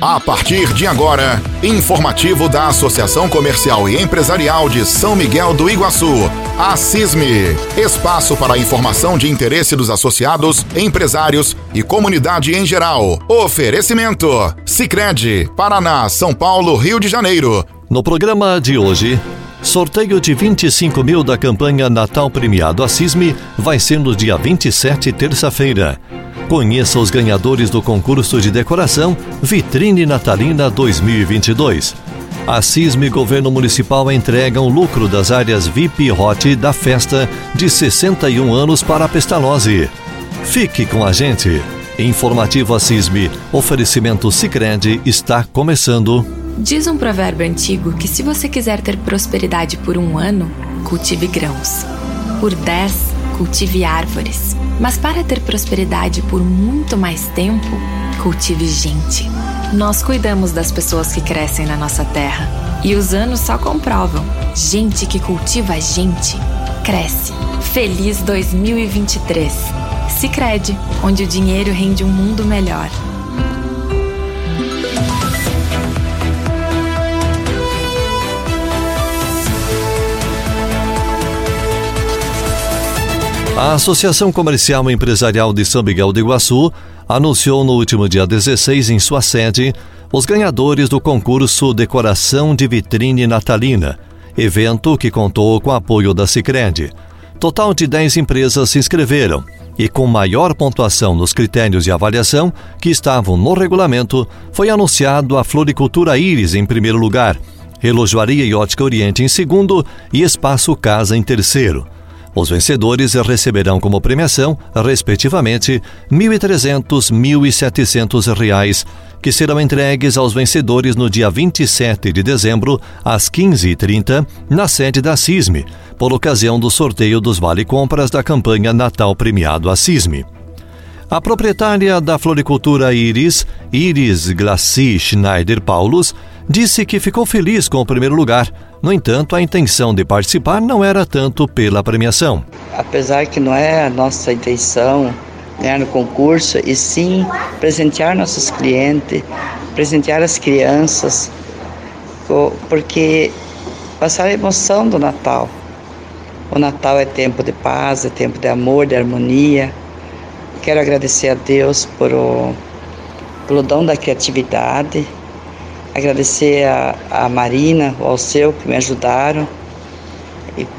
A partir de agora, informativo da Associação Comercial e Empresarial de São Miguel do Iguaçu, a CISME. Espaço para informação de interesse dos associados, empresários e comunidade em geral. Oferecimento: Sicredi, Paraná, São Paulo, Rio de Janeiro. No programa de hoje, sorteio de 25 mil da campanha Natal Premiado a CISME vai ser no dia 27, terça-feira. Conheça os ganhadores do concurso de decoração Vitrine Natalina 2022. A CISM e Governo Municipal entregam o lucro das áreas VIP Hot da festa de 61 anos para a Pestalozzi. Fique com a gente. Informativo a CISM, oferecimento Sicredi está começando. Diz um provérbio antigo que se você quiser ter prosperidade por um ano, cultive grãos. Por dez, cultive árvores. Mas para ter prosperidade por muito mais tempo, cultive gente. Nós cuidamos das pessoas que crescem na nossa terra. E os anos só comprovam. Gente que cultiva gente, cresce. Feliz 2023. Sicredi, onde o dinheiro rende um mundo melhor. A Associação Comercial Empresarial de São Miguel do Iguaçu anunciou no último dia 16 em sua sede os ganhadores do concurso Decoração de Vitrine Natalina, evento que contou com apoio da Sicredi. Total de 10 empresas se inscreveram e com maior pontuação nos critérios de avaliação que estavam no regulamento, foi anunciado a Floricultura Íris em primeiro lugar, Relojoaria e Ótica Oriente em segundo e Espaço Casa em terceiro. Os vencedores receberão como premiação, respectivamente, R$ 1.300 e 1.700 reais, que serão entregues aos vencedores no dia 27 de dezembro, às 15h30, na sede da CISME, por ocasião do sorteio dos vale-compras da campanha Natal Premiado à CISME. A proprietária da floricultura Iris, Iris Glaci Schneider Paulus, disse que ficou feliz com o primeiro lugar. No entanto, a intenção de participar não era tanto pela premiação. Apesar que não é a nossa intenção ganhar no concurso, e sim presentear nossos clientes, presentear as crianças, porque passar a emoção do Natal. O Natal é tempo de paz, é tempo de amor, de harmonia Quero agradecer a Deus por o, pelo dom da criatividade, agradecer a, a Marina, o Alceu, que me ajudaram,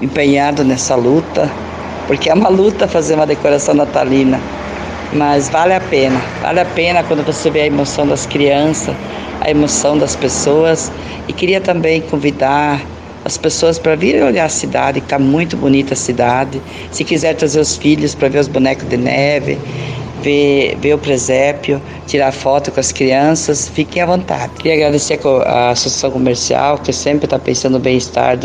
empenhado nessa luta, porque é uma luta fazer uma decoração natalina, mas vale a pena, vale a pena quando você vê a emoção das crianças, a emoção das pessoas, e queria também convidar as pessoas para virem olhar a cidade, que está muito bonita a cidade. Se quiser trazer os filhos para ver os bonecos de neve, ver, ver o presépio, tirar foto com as crianças, fiquem à vontade. Queria agradecer a Associação Comercial, que sempre está pensando no bem-estar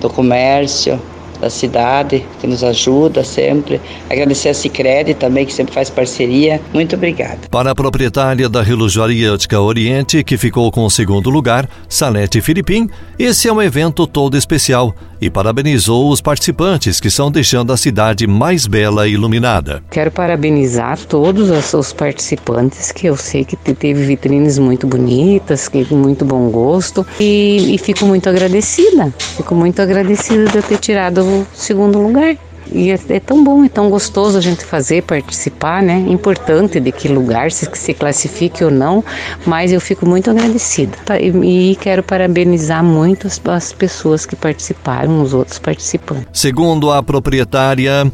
do comércio, da cidade, que nos ajuda sempre. Agradecer a Cicred também, que sempre faz parceria. Muito obrigado. Para a proprietária da Relojoaria Ótica Oriente, que ficou com o segundo lugar, Salete Filipim, esse é um evento todo especial e parabenizou os participantes que estão deixando a cidade mais bela e iluminada. Quero parabenizar todos os participantes, que eu sei que teve vitrines muito bonitas, que muito bom gosto e, e fico muito agradecida. Fico muito agradecida de eu ter tirado o segundo lugar. E é, é, tão bom, é tão gostoso a gente fazer, participar, né? Importante de que lugar, se se classifique ou não, mas eu fico muito agradecida. Tá? E, e quero parabenizar muito as, as pessoas que participaram, os outros participantes. Segundo a proprietária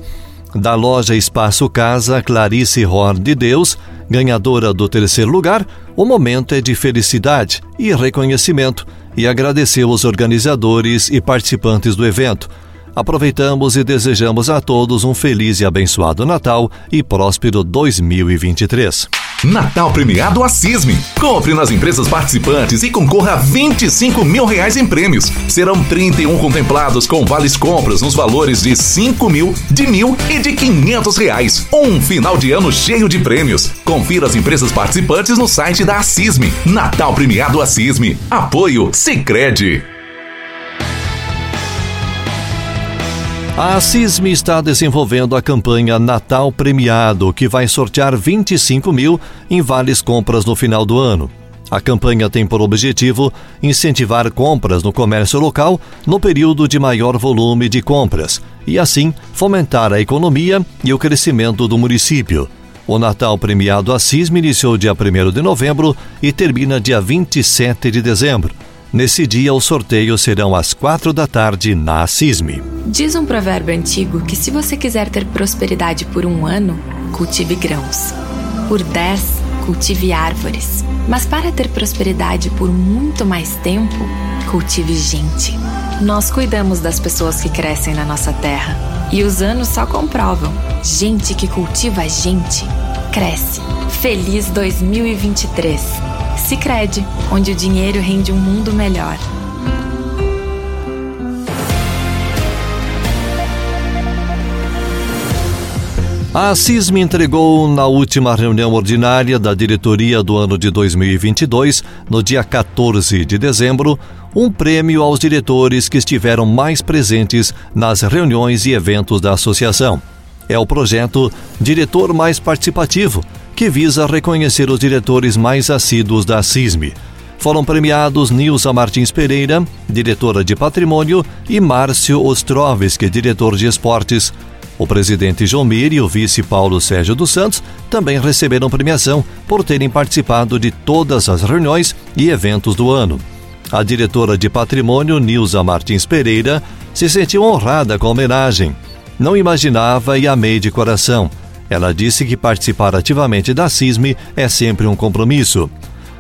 da loja Espaço Casa, Clarice Hor de Deus, ganhadora do terceiro lugar, o momento é de felicidade e reconhecimento e agradeceu os organizadores e participantes do evento Aproveitamos e desejamos a todos um feliz e abençoado Natal e próspero 2023. Natal premiado a CISME. Compre nas empresas participantes e concorra a 25 mil reais em prêmios. Serão 31 contemplados com vales compras nos valores de 5 mil, de mil e de 500 reais. Um final de ano cheio de prêmios. Confira as empresas participantes no site da CISME. Natal premiado a CISME. Apoio Sicredi. A CISME está desenvolvendo a campanha Natal Premiado, que vai sortear 25 mil em vales compras no final do ano. A campanha tem por objetivo incentivar compras no comércio local no período de maior volume de compras e, assim, fomentar a economia e o crescimento do município. O Natal Premiado Assis iniciou dia 1 de novembro e termina dia 27 de dezembro. Nesse dia, os sorteios serão às quatro da tarde na CISME. Diz um provérbio antigo que se você quiser ter prosperidade por um ano, cultive grãos. Por dez, cultive árvores. Mas para ter prosperidade por muito mais tempo, cultive gente. Nós cuidamos das pessoas que crescem na nossa terra. E os anos só comprovam. Gente que cultiva gente, cresce. Feliz 2023. Sicredi, onde o dinheiro rende um mundo melhor. A CISM entregou na última reunião ordinária da diretoria do ano de 2022, no dia 14 de dezembro, um prêmio aos diretores que estiveram mais presentes nas reuniões e eventos da associação. É o projeto Diretor Mais Participativo, que visa reconhecer os diretores mais assíduos da CISM. Foram premiados Nilza Martins Pereira, diretora de Patrimônio, e Márcio Ostrovski, diretor de Esportes. O presidente Jomir e o vice Paulo Sérgio dos Santos também receberam premiação por terem participado de todas as reuniões e eventos do ano. A diretora de Patrimônio, Nilza Martins Pereira, se sentiu honrada com a homenagem. Não imaginava e amei de coração. Ela disse que participar ativamente da CISME é sempre um compromisso.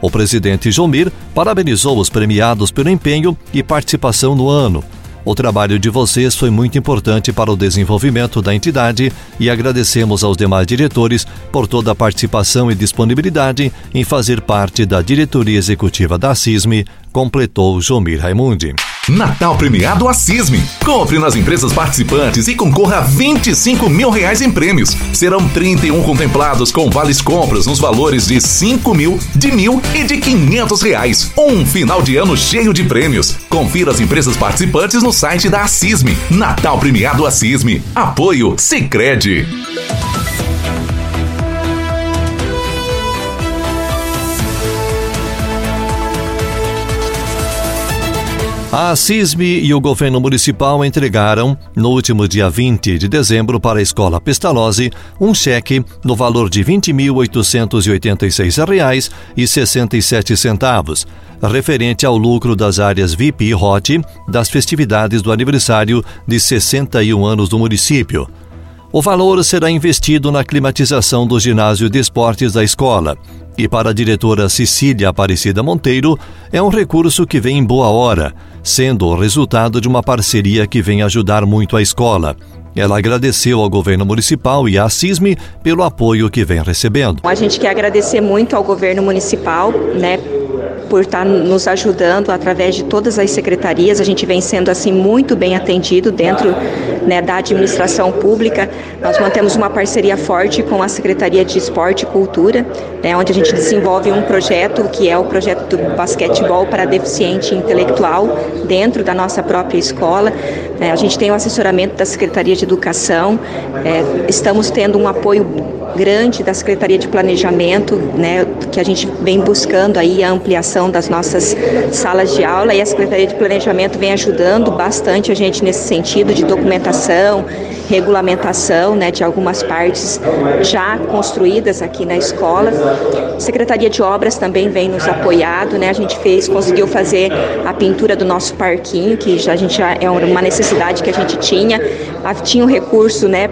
O presidente Jomir parabenizou os premiados pelo empenho e participação no ano o trabalho de vocês foi muito importante para o desenvolvimento da entidade e agradecemos aos demais diretores por toda a participação e disponibilidade em fazer parte da diretoria executiva da CISME, completou Jomir Raimundi. Natal premiado a CISME. Compre nas empresas participantes e concorra a 25 mil reais em prêmios. Serão 31 contemplados com vales compras nos valores de 5 mil, de mil e de 500 reais. Um final de ano cheio de prêmios. Confira as empresas participantes no site da CISME. Natal premiado a CISME. Apoio Sicredi. A CISME e o governo municipal entregaram, no último dia 20 de dezembro, para a Escola Pestalozzi, um cheque no valor de R$ 20.886,67, referente ao lucro das áreas VIP e HOT das festividades do aniversário de 61 anos do município. O valor será investido na climatização do ginásio de esportes da escola. E para a diretora Cecília Aparecida Monteiro, é um recurso que vem em boa hora sendo o resultado de uma parceria que vem ajudar muito a escola. Ela agradeceu ao governo municipal e à CISME pelo apoio que vem recebendo. A gente quer agradecer muito ao governo municipal, né, por estar nos ajudando através de todas as secretarias. A gente vem sendo assim muito bem atendido dentro né, da administração pública. Nós mantemos uma parceria forte com a Secretaria de Esporte e Cultura, né, onde a gente desenvolve um projeto que é o projeto do basquetebol para deficiente intelectual dentro da nossa própria escola. É, a gente tem o assessoramento da Secretaria de Educação, é, estamos tendo um apoio grande da Secretaria de Planejamento, né, que a gente vem buscando aí a ampliação das nossas salas de aula e a Secretaria de Planejamento vem ajudando bastante a gente nesse sentido de documentação, regulamentação, né, de algumas partes já construídas aqui na escola. Secretaria de Obras também vem nos apoiado, né? A gente fez, conseguiu fazer a pintura do nosso parquinho, que já a gente já é uma necessidade que a gente tinha. Tinha um recurso, né,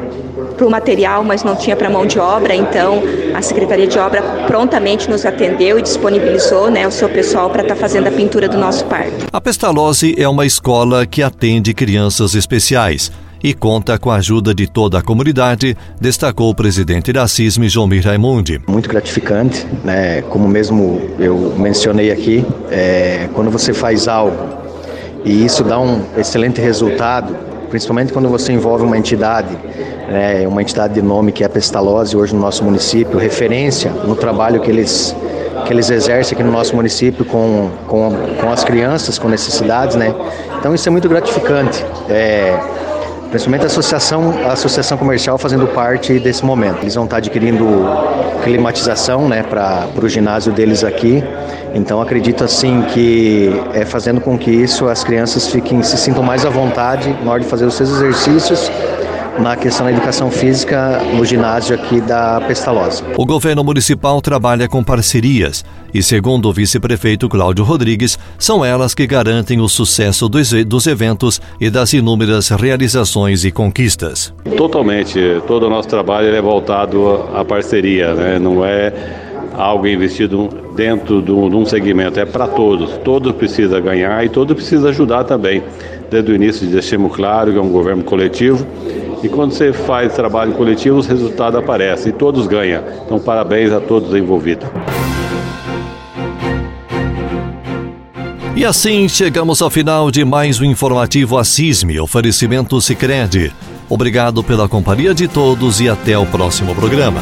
para o material, mas não tinha para mão de obra, então a Secretaria de Obra prontamente nos atendeu e disponibilizou né, o seu pessoal para estar tá fazendo a pintura do nosso parque. A Pestalozzi é uma escola que atende crianças especiais e conta com a ajuda de toda a comunidade, destacou o presidente da CISM, Jomir Raimundi. Muito gratificante, né? como mesmo eu mencionei aqui, é, quando você faz algo e isso dá um excelente resultado, principalmente quando você envolve uma entidade, né, uma entidade de nome que é a Pestalozzi hoje no nosso município, referência no trabalho que eles que eles exercem aqui no nosso município com, com, com as crianças com necessidades, né? Então isso é muito gratificante. É, principalmente a associação, a associação comercial fazendo parte desse momento. Eles vão estar adquirindo climatização né, para o ginásio deles aqui. Então acredito assim que é fazendo com que isso as crianças fiquem se sintam mais à vontade na hora de fazer os seus exercícios na questão da educação física no ginásio aqui da Pestalozzi. O governo municipal trabalha com parcerias e, segundo o vice-prefeito Cláudio Rodrigues, são elas que garantem o sucesso dos, dos eventos e das inúmeras realizações e conquistas. Totalmente. Todo o nosso trabalho é voltado à parceria, né? não é algo investido dentro de um segmento, é para todos. Todos precisam ganhar e todos precisam ajudar também. Desde o início deixemos claro que é um governo coletivo e quando você faz trabalho coletivo, os resultados aparecem e todos ganham. Então, parabéns a todos envolvidos. E assim chegamos ao final de mais um informativo Assisme, oferecimento Sicredi. Obrigado pela companhia de todos e até o próximo programa.